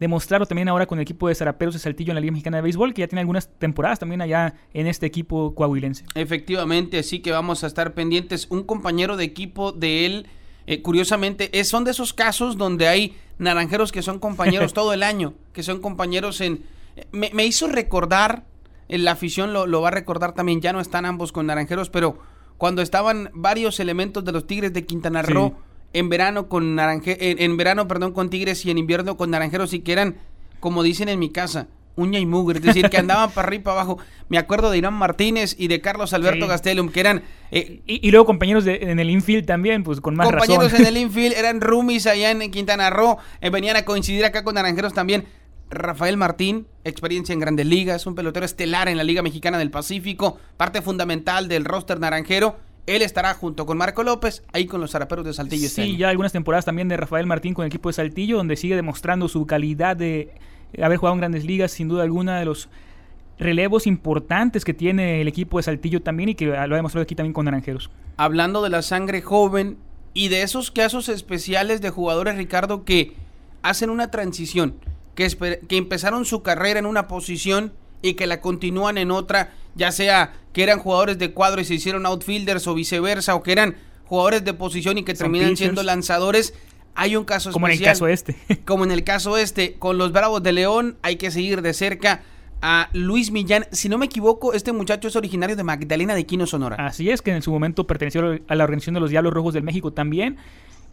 demostrarlo también ahora con el equipo de Zaraperos de Saltillo en la Liga Mexicana de Béisbol, que ya tiene algunas temporadas también allá en este equipo coahuilense. Efectivamente, así que vamos a estar pendientes. Un compañero de equipo de él, eh, curiosamente, es, son de esos casos donde hay naranjeros que son compañeros todo el año, que son compañeros en... Me, me hizo recordar, eh, la afición lo, lo va a recordar también, ya no están ambos con naranjeros, pero cuando estaban varios elementos de los Tigres de Quintana Sí. Roo en verano con naranje, en, en verano, perdón, con Tigres y en invierno con naranjeros y que eran, como dicen en mi casa, uña y mugre, es decir, que andaban para arriba y para abajo. Me acuerdo de Irán Martínez y de Carlos Alberto Sí. Gastelum, que eran eh, Y, y luego compañeros de- en el infield también, pues con más compañeros razón. en el infield, eran roomies allá en Quintana Roo, eh, venían a coincidir acá con Naranjeros también. Rafael Martín, experiencia en grandes ligas, un pelotero estelar en la Liga Mexicana del Pacífico, parte fundamental del roster naranjero. Él estará junto con Marco López, ahí con los zaraperos de Saltillo este Sí, año. ya algunas temporadas también de Rafael Martín con el equipo de Saltillo, donde sigue demostrando su calidad de haber jugado en grandes ligas, sin duda alguna de los relevos importantes que tiene el equipo de Saltillo también y que lo ha demostrado aquí también con Naranjeros. hablando de la sangre joven y de esos casos especiales de jugadores, Ricardo, que hacen una transición, que, que empezaron su carrera en una posición y que la continúan en otra, ya sea que eran jugadores de cuadro y se hicieron outfielders o viceversa, o que eran jugadores de posición y que Son terminan pitchers. siendo lanzadores. Hay un caso Como en el especial. caso este. Como en el caso este, con los Bravos de León hay que seguir de cerca a Luis Millán. Si no me equivoco, este muchacho es originario de Magdalena de Quino, Sonora. Así es, que en su momento perteneció a la organización de los Diablos Rojos del México también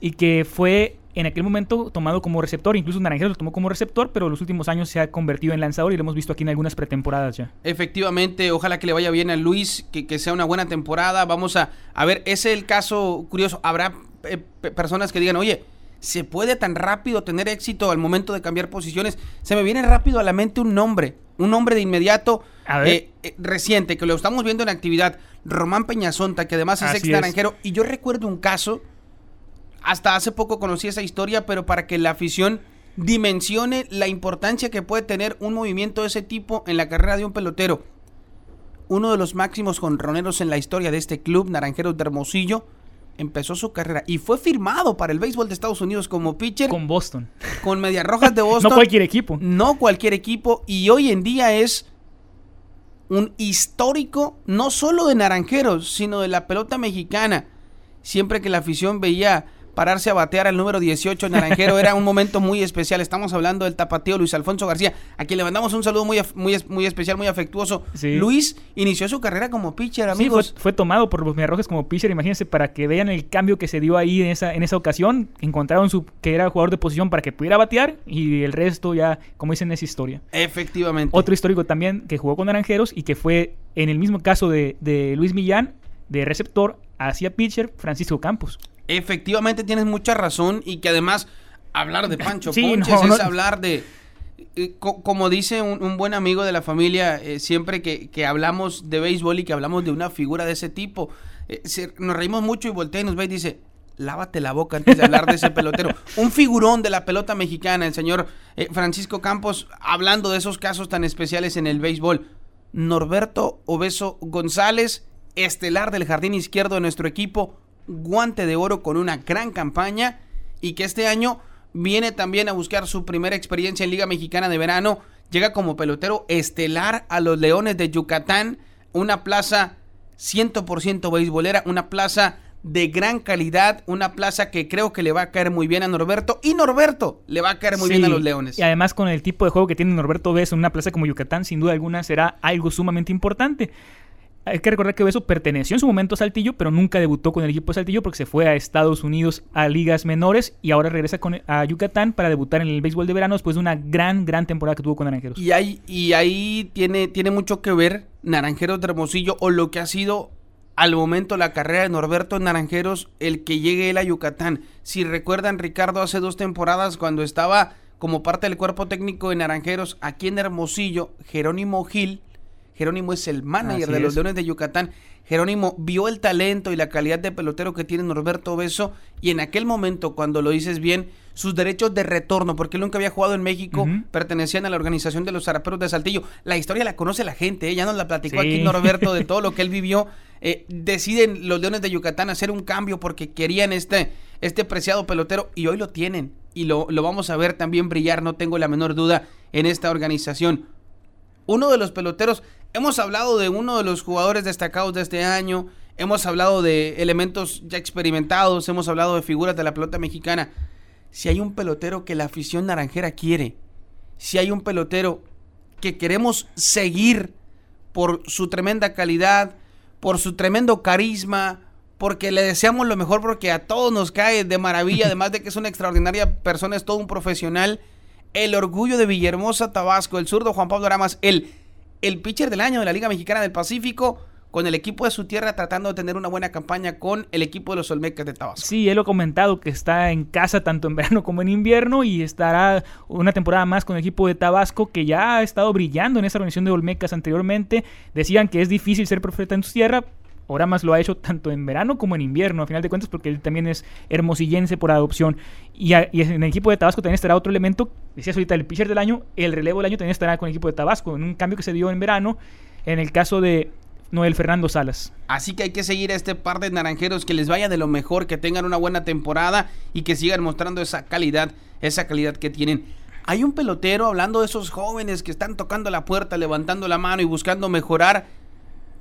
y que fue en aquel momento tomado como receptor, incluso Naranjeros lo tomó como receptor, pero en los últimos años se ha convertido en lanzador y lo hemos visto aquí en algunas pretemporadas ya. Efectivamente, ojalá que le vaya bien a Luis, que, que sea una buena temporada. Vamos a, a ver, ese es el caso curioso. Habrá eh, pe- personas que digan, oye, ¿se puede tan rápido tener éxito al momento de cambiar posiciones? Se me viene rápido a la mente un nombre, un nombre de inmediato eh, eh, reciente, que lo estamos viendo en actividad. Román Peñazonta, que además es Así ex es. naranjero. Y yo recuerdo un caso, hasta hace poco conocí esa historia, pero para que la afición dimensione la importancia que puede tener un movimiento de ese tipo en la carrera de un pelotero. Uno de los máximos jonroneros en la historia de este club, Naranjeros de Hermosillo, empezó su carrera y fue firmado para el béisbol de Estados Unidos como pitcher con, Con Boston. Medias Rojas de Boston. No cualquier equipo. No cualquier equipo. Y hoy en día es un histórico, no solo de Naranjeros, sino de la pelota mexicana. Siempre que la afición veía pararse a batear al número 18 Naranjero era un momento muy especial. Estamos hablando del tapateo Luis Alfonso García, a quien le mandamos un saludo muy, muy, muy especial, muy afectuoso. Sí. Luis inició su carrera como pitcher, Sí, fue, amigos. fue tomado por los Mediarrojas como pitcher, imagínense, para que vean el cambio que se dio ahí en esa, en esa ocasión. Encontraron su, que era jugador de posición para que pudiera batear y el resto ya, como dicen, es historia. Efectivamente. Otro histórico también que jugó con Naranjeros y que fue en el mismo caso de, de Luis Millán, de receptor hacia pitcher, Francisco Campos. Efectivamente tienes mucha razón y que además hablar de Pancho Sí, Ponches no, es hablar de... eh, co- como dice un, un buen amigo de la familia, eh, siempre que, que hablamos de béisbol y que hablamos de una figura de ese tipo, eh, se- nos reímos mucho y voltea y nos ve y dice, lávate la boca antes de hablar de ese pelotero. Un figurón de la pelota mexicana, el señor Francisco Campos, hablando de esos casos tan especiales en el béisbol. Norberto Obeso González, estelar del jardín izquierdo de nuestro equipo, guante de oro con una gran campaña y que este año viene también a buscar su primera experiencia en Liga Mexicana de Verano. Llega como pelotero estelar a los Leones de Yucatán, una plaza 100% beisbolera, una plaza de gran calidad, una plaza que creo que le va a caer muy bien a Norberto y Norberto le va a caer muy bien a los Leones. Y además con el tipo de juego que tiene Norberto Beso en una plaza como Yucatán, sin duda alguna será algo sumamente importante. Hay que recordar que Beso perteneció en su momento a Saltillo, pero nunca debutó con el equipo de Saltillo porque se fue a Estados Unidos a ligas menores y ahora regresa con, a Yucatán para debutar en el béisbol de verano después de una gran, gran temporada que tuvo con Naranjeros. Y ahí, y ahí tiene, tiene mucho que ver Naranjeros de Hermosillo o lo que ha sido al momento la carrera de Norberto Naranjeros, el que llegue él a Yucatán. Si recuerdan, Ricardo, hace dos temporadas cuando estaba como parte del cuerpo técnico de Naranjeros aquí en Hermosillo, Jerónimo Gil, Jerónimo es el manager Así de los es. Leones de Yucatán. Jerónimo vio el talento y la calidad de pelotero que tiene Norberto Beso y en aquel momento, cuando lo dices bien, sus derechos de retorno, porque él nunca había jugado en México, pertenecían a la organización de los zaraperos de Saltillo. La historia la conoce la gente, ¿eh? ya nos la platicó Sí. aquí Norberto de todo lo que él vivió. Eh, deciden los Leones de Yucatán hacer un cambio porque querían este, este preciado pelotero y hoy lo tienen y lo, lo vamos a ver también brillar, no tengo la menor duda, en esta organización uno de los peloteros. Hemos hablado de uno de los jugadores destacados de este año. Hemos hablado de elementos ya experimentados. Hemos hablado de figuras de la pelota mexicana. Si hay un pelotero que la afición naranjera quiere, si hay un pelotero que queremos seguir por su tremenda calidad, por su tremendo carisma, porque le deseamos lo mejor, porque a todos nos cae de maravilla, además de que es una extraordinaria persona, es todo un profesional. El orgullo de Villahermosa, Tabasco, el zurdo Juan Pablo Aramas, el, el pitcher del año de la Liga Mexicana del Pacífico, con el equipo de su tierra tratando de tener una buena campaña con el equipo de los Olmecas de Tabasco. Sí, él lo ha comentado que está en casa tanto en verano como en invierno y estará una temporada más con el equipo de Tabasco que ya ha estado brillando en esa organización de Olmecas anteriormente. Decían que es difícil ser profeta en su tierra. Ahora más lo ha hecho tanto en verano como en invierno, a final de cuentas, porque él también es hermosillense por adopción. Y, y en el equipo de Tabasco también estará otro elemento, decías ahorita, el pitcher del año, el relevo del año también estará con el equipo de Tabasco, en un cambio que se dio en verano, en el caso de Noel Fernando Salas. Así que hay que seguir a este par de naranjeros que les vaya de lo mejor, que tengan una buena temporada y que sigan mostrando esa calidad, esa calidad que tienen. Hay un pelotero hablando de esos jóvenes que están tocando la puerta, levantando la mano y buscando mejorar.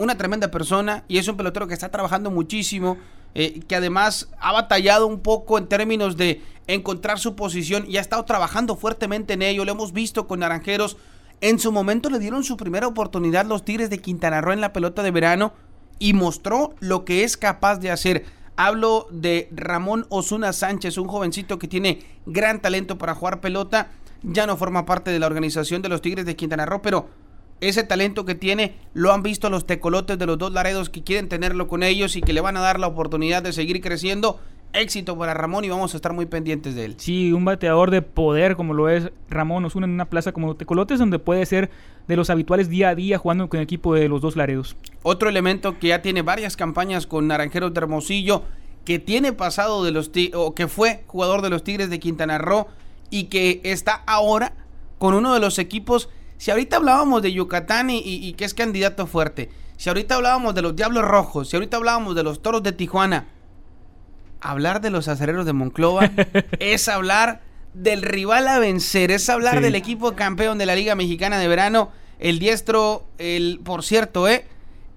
Una tremenda persona y es un pelotero que está trabajando muchísimo, eh, que además ha batallado un poco en términos de encontrar su posición y ha estado trabajando fuertemente en ello. Lo hemos visto con Naranjeros. En su momento le dieron su primera oportunidad los Tigres de Quintana Roo en la pelota de verano y mostró lo que es capaz de hacer. Hablo de Ramón Osuna Sánchez, un jovencito que tiene gran talento para jugar pelota. Ya no forma parte de la organización de los Tigres de Quintana Roo, pero ese talento que tiene lo han visto los tecolotes de los dos Laredos que quieren tenerlo con ellos y que le van a dar la oportunidad de seguir creciendo. Éxito para Ramón y vamos a estar muy pendientes de él. Sí, un bateador de poder como lo es Ramón Osuna en una plaza como Tecolotes, donde puede ser de los habituales día a día jugando con el equipo de los dos Laredos. Otro elemento que ya tiene varias campañas con Naranjeros de Hermosillo, que tiene pasado de los o que fue jugador de los Tigres de Quintana Roo y que está ahora con uno de los equipos. Si ahorita hablábamos de Yucatán y, y- y que es candidato fuerte, si ahorita hablábamos de los Diablos Rojos, si ahorita hablábamos de los Toros de Tijuana, hablar de los acereros de Monclova es hablar del rival a vencer, es hablar Sí. del equipo campeón de la Liga Mexicana de Verano, el diestro, el por cierto, eh,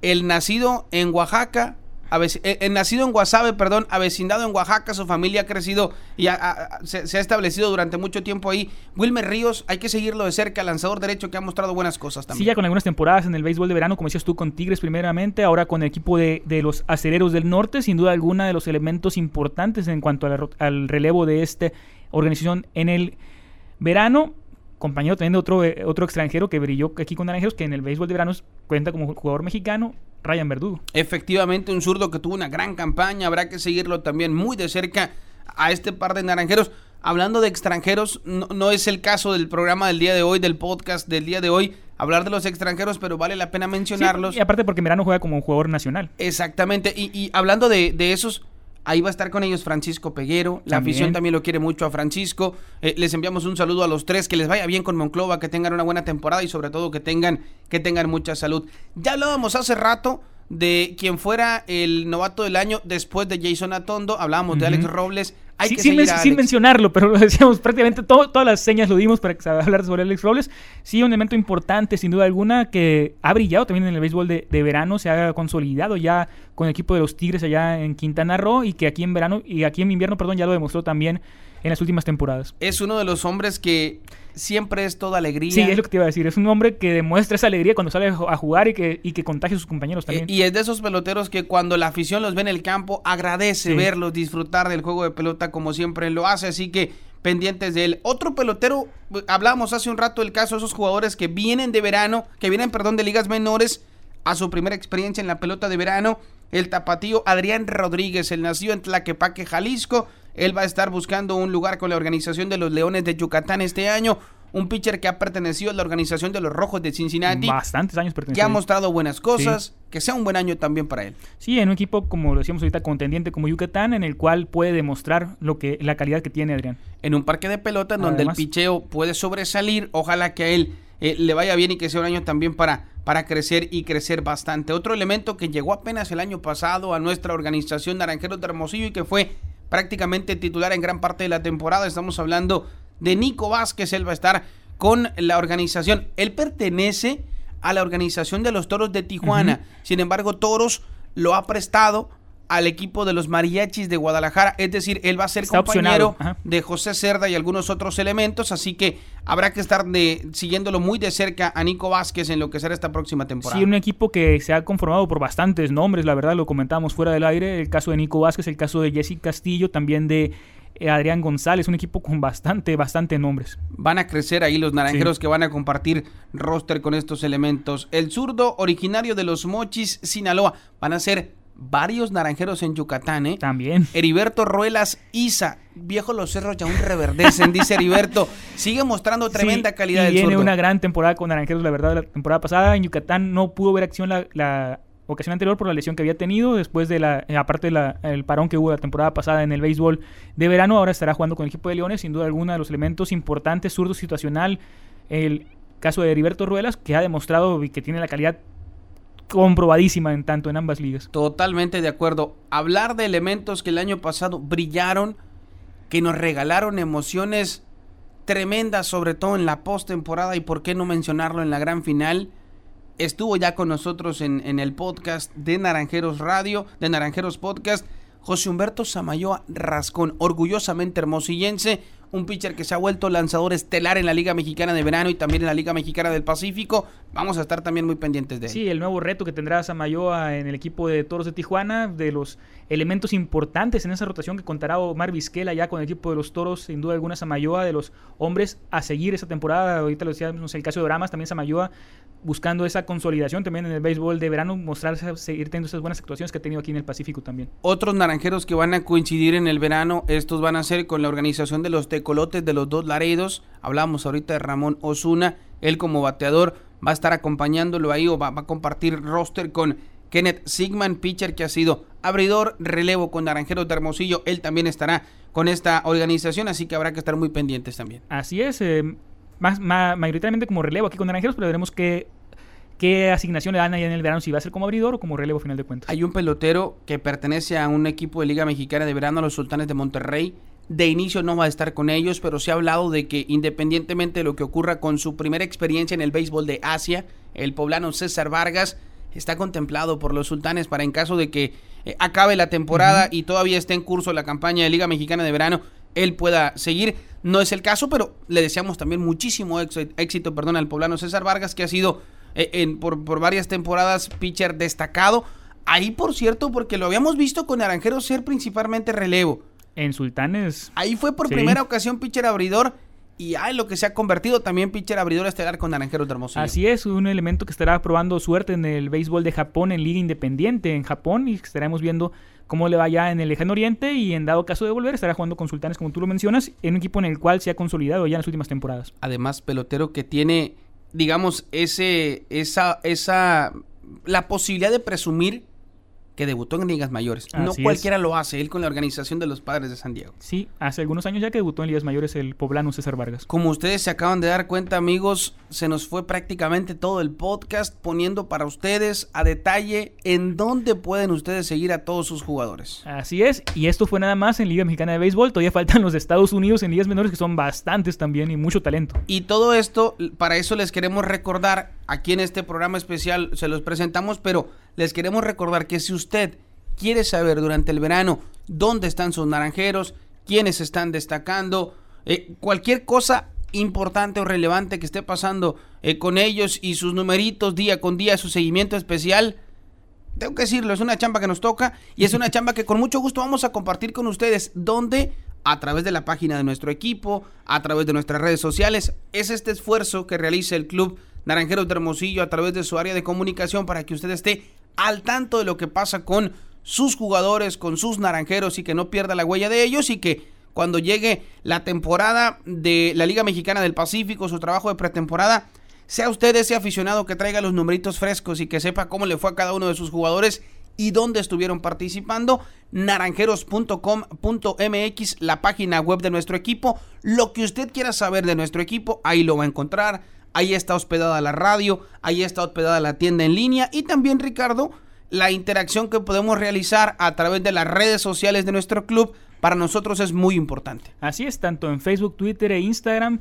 el nacido en Oaxaca, eh, eh, nacido en Guasave, perdón, avecindado en Oaxaca, su familia ha crecido y ha- se, ha establecido durante mucho tiempo ahí. Wilmer Ríos, hay que seguirlo de cerca, lanzador derecho que ha mostrado buenas cosas Sí, también. ya con algunas temporadas en el béisbol de verano, como decías tú, con Tigres primeramente, ahora con el equipo de, los aceleros del norte, sin duda alguna de los elementos importantes en cuanto al relevo de esta organización en el verano. Compañero también de otro, eh, otro extranjero que brilló aquí con Naranjeros, que en el béisbol de verano cuenta como jugador mexicano, Ryan Verdugo. Efectivamente, un zurdo que tuvo una gran campaña, habrá que seguirlo también muy de cerca a este par de naranjeros. Hablando de extranjeros, no, no es el caso del programa del día de hoy, del podcast del día de hoy, hablar de los extranjeros, pero vale la pena mencionarlos. Sí, y aparte porque en verano juega como jugador nacional. Exactamente, y, y hablando de, de esos, ahí va a estar con ellos Francisco Peguero, la También. afición también lo quiere mucho a Francisco, Eh, les enviamos un saludo a los tres, que les vaya bien con Monclova, que tengan una buena temporada y sobre todo que tengan, que tengan mucha salud. Ya hablábamos hace rato de quien fuera el novato del año después de Jason Atondo, hablábamos de. Alex Robles, hay Sí, que sin, seguir men- a sin Alex. mencionarlo, pero lo decíamos prácticamente todo- todas las señas lo dimos para hablar sobre Alex Robles. Sí, un elemento importante, sin duda alguna, que ha brillado también en el béisbol de, de verano, se ha consolidado ya con el equipo de los Tigres allá en Quintana Roo y que aquí en verano y aquí en invierno, perdón, ya lo demostró también en las últimas temporadas. Es uno de los hombres que siempre es toda alegría. Sí, es lo que te iba a decir. Es un hombre que demuestra esa alegría cuando sale a ju- a jugar y que, y que contagia a sus compañeros también. Eh, y es de esos peloteros que cuando la afición los ve en el campo agradece Sí. verlos disfrutar del juego de pelota como siempre lo hace, así que pendientes de él. Otro pelotero, hablábamos hace un rato del caso de esos jugadores que vienen de verano, que vienen, perdón, de ligas menores a su primera experiencia en la pelota de verano. El tapatío Adrián Rodríguez, el nacido en Tlaquepaque, Jalisco. Él va a estar buscando un lugar con la organización de los Leones de Yucatán este año. Un pitcher que ha pertenecido a la organización de los Rojos de Cincinnati Bastantes años que perteneciendo. ha mostrado buenas cosas, que sea un buen año también para él. Sí, en un equipo, como lo decíamos ahorita, contendiente como Yucatán, en el cual puede demostrar lo que la calidad que tiene Adrián. En un parque de pelota en donde el picheo puede sobresalir, ojalá que a él eh, le vaya bien y que sea un año también para, para crecer y crecer bastante. Otro elemento que llegó apenas el año pasado a nuestra organización Naranjeros de Hermosillo y que fue prácticamente titular en gran parte de la temporada, estamos hablando de Nico Vázquez, él va a estar con la organización. Él pertenece a la organización de los Toros de Tijuana. Sin embargo, Toros lo ha prestado al equipo de los Mariachis de Guadalajara. Es decir, él va a ser Está compañero de José Cerda y algunos otros elementos. Así que habrá que estar de, siguiéndolo muy de cerca a Nico Vázquez en lo que será esta próxima temporada. Sí, un equipo que se ha conformado por bastantes nombres, la verdad, lo comentábamos fuera del aire. El caso de Nico Vázquez, el caso de Jesse Castillo, también de eh, Adrián González, un equipo con bastante, bastante nombres. Van a crecer ahí los naranjeros Sí. que van a compartir roster con estos elementos. El zurdo originario de los Mochis, Sinaloa. Van a ser varios naranjeros en Yucatán, ¿eh? También. Heriberto Ruelas Isa. Viejo los cerros ya aún reverdecen, dice Heriberto. Sigue mostrando tremenda Sí, calidad y del zurdo. una gran temporada con Naranjeros, la verdad, la temporada pasada. En Yucatán no pudo ver acción la, la ocasión anterior por la lesión que había tenido. Después de la, eh, aparte del parón que hubo la temporada pasada en el béisbol de verano, ahora estará jugando con el equipo de Leones. Sin duda alguna de los elementos importantes, zurdo situacional. El caso de Heriberto Ruelas, que ha demostrado y que tiene la calidad comprobadísima en tanto en ambas ligas. Totalmente de acuerdo. Hablar de elementos que el año pasado brillaron, que nos regalaron emociones tremendas, sobre todo en la postemporada y por qué no mencionarlo en la gran final. Estuvo ya con nosotros en, el podcast de Naranjeros Radio, de Naranjeros Podcast, José Humberto Samayoa Rascón, orgullosamente hermosillense, un pitcher que se ha vuelto lanzador estelar en la Liga Mexicana de Verano y también en la Liga Mexicana del Pacífico. Vamos a estar también muy pendientes de él. Sí, el nuevo reto que tendrá Samayoa en el equipo de Toros de Tijuana, de los elementos importantes en esa rotación que contará Omar Vizquela ya con el equipo de los Toros, sin duda alguna Samayoa, de los hombres a seguir esa temporada. Ahorita lo decíamos el caso de Bramas, también Samayoa buscando esa consolidación también en el béisbol de verano, mostrarse, seguir teniendo esas buenas actuaciones que ha tenido aquí en el Pacífico también. Otros naranjeros que van a coincidir en el verano, estos van a ser con la organización de los tecolotes de los dos Laredos. Hablamos ahorita de Ramón Osuna, él como bateador va a estar acompañándolo ahí o va, va a compartir roster con Kenneth Sigman, pitcher que ha sido abridor, relevo con Naranjeros de Hermosillo. Él también estará con esta organización, así que habrá que estar muy pendientes también. Así es, eh, más, ma- mayoritariamente como relevo aquí con Naranjeros, pero veremos qué, qué asignación le dan ahí en el verano, si va a ser como abridor o como relevo final de cuentas. Hay un pelotero que pertenece a un equipo de Liga Mexicana de Verano, a los Sultanes de Monterrey. De inicio no va a estar con ellos, pero se ha hablado de que independientemente de lo que ocurra con su primera experiencia en el béisbol de Asia, el poblano César Vargas, está contemplado por los sultanes para en caso de que eh, acabe la temporada y todavía esté en curso la campaña de Liga Mexicana de Verano, él pueda seguir. No es el caso, pero le deseamos también muchísimo éxito, éxito perdón, al poblano César Vargas, que ha sido eh, en, por, por varias temporadas pitcher destacado. Ahí, por cierto, porque lo habíamos visto con Naranjeros ser principalmente relevo. En Sultanes. Ahí fue por Sí. primera ocasión pitcher abridor y ay, lo que se ha convertido también pitcher abridor estelar con Naranjeros de Hermosillo. Así es, un elemento que estará probando suerte en el béisbol de Japón en Liga Independiente en Japón y estaremos viendo cómo le va ya en el Lejano Oriente y en dado caso de volver estará jugando con Sultanes como tú lo mencionas en un equipo en el cual se ha consolidado ya en las últimas temporadas. Además, pelotero que tiene, digamos, ese, esa, esa, la posibilidad de presumir que debutó en ligas mayores. no es. cualquiera lo hace, él con la organización de los padres de San Diego. Sí, hace algunos años ya que debutó en ligas mayores el poblano César Vargas. Como ustedes se acaban de dar cuenta, amigos, se nos fue prácticamente todo el podcast poniendo para ustedes a detalle en dónde pueden ustedes seguir a todos sus jugadores. Así es, y esto fue nada más en Liga Mexicana de Béisbol, todavía faltan los de Estados Unidos en ligas menores que son bastantes también y mucho talento. Y todo esto, para eso les queremos recordar, aquí en este programa especial se los presentamos, pero les queremos recordar que si usted quiere saber durante el verano dónde están sus naranjeros, quiénes están destacando, eh, cualquier cosa importante o relevante que esté pasando eh, con ellos y sus numeritos día con día, su seguimiento especial, tengo que decirlo, es una chamba que nos toca y es una chamba que con mucho gusto vamos a compartir con ustedes, donde a través de la página de nuestro equipo, a través de nuestras redes sociales, es este esfuerzo que realiza el Club Naranjeros de Hermosillo a través de su área de comunicación para que usted esté al tanto de lo que pasa con sus jugadores, con sus naranjeros y que no pierda la huella de ellos y que cuando llegue la temporada de la Liga Mexicana del Pacífico, su trabajo de pretemporada, sea usted ese aficionado que traiga los numeritos frescos y que sepa cómo le fue a cada uno de sus jugadores y dónde estuvieron participando. Naranjeros.com.mx, la página web de nuestro equipo. Lo que usted quiera saber de nuestro equipo, ahí lo va a encontrar. Ahí está hospedada la radio, ahí está hospedada la tienda en línea y también, Ricardo, la interacción que podemos realizar a través de las redes sociales de nuestro club para nosotros es muy importante. Así es, tanto en Facebook, Twitter e Instagram,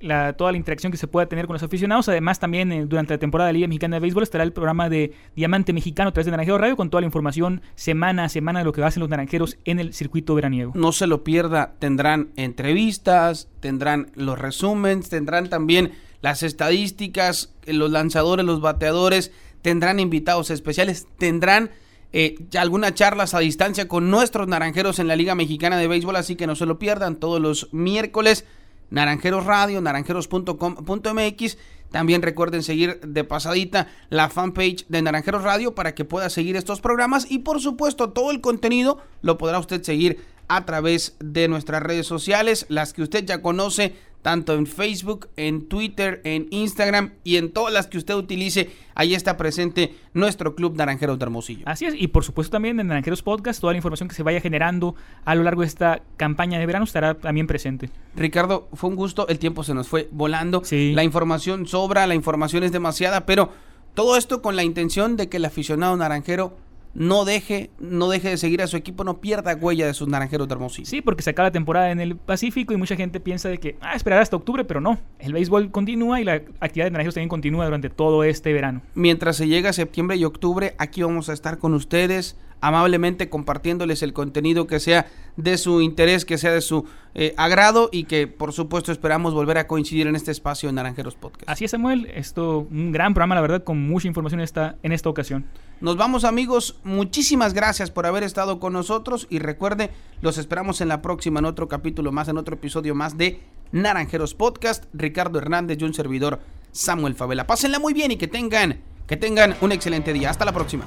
la, toda la interacción que se pueda tener con los aficionados. Además, también eh, durante la temporada de Liga Mexicana de Béisbol estará el programa de Diamante Mexicano a través de Naranjero Radio con toda la información semana a semana de lo que hacen los naranjeros en el circuito veraniego. No se lo pierda, tendrán entrevistas, tendrán los resúmenes, tendrán también las estadísticas, eh, los lanzadores, los bateadores, tendrán invitados especiales, tendrán eh, algunas charlas a distancia con nuestros naranjeros en la Liga Mexicana de Béisbol, así que no se lo pierdan todos los miércoles. Naranjeros Radio, naranjeros.com.mx. También recuerden seguir de pasadita la fanpage de Naranjeros Radio para que pueda seguir estos programas y por supuesto todo el contenido lo podrá usted seguir a través de nuestras redes sociales, las que usted ya conoce, tanto en Facebook, en Twitter, en Instagram y en todas las que usted utilice. Ahí está presente nuestro Club Naranjeros de Hermosillo. Así es, y por supuesto también en Naranjeros Podcast, toda la información que se vaya generando a lo largo de esta campaña de verano estará también presente. Ricardo, fue un gusto, el tiempo se nos fue volando, Sí. la información sobra, la información es demasiada, pero todo esto con la intención de que el aficionado naranjero no deje, no deje de seguir a su equipo, no pierda huella de sus naranjeros de Hermosillo. Sí, porque se acaba la temporada en el Pacífico y mucha gente piensa de que, ah, esperar hasta octubre, pero no. El béisbol continúa y la actividad de naranjeros también continúa durante todo este verano. Mientras se llega septiembre y octubre, aquí vamos a estar con ustedes, amablemente compartiéndoles el contenido que sea de su interés, que sea de su eh, agrado y que por supuesto esperamos volver a coincidir en este espacio de Naranjeros Podcast. Así es, Samuel. Esto, un gran programa, la verdad, con mucha información en esta, en esta ocasión. Nos vamos amigos, muchísimas gracias por haber estado con nosotros y recuerde, los esperamos en la próxima, en otro capítulo más, en otro episodio más de Naranjeros Podcast. Ricardo Hernández y un servidor Samuel Favela. Pásenla muy bien y que tengan, que tengan un excelente día. Hasta la próxima.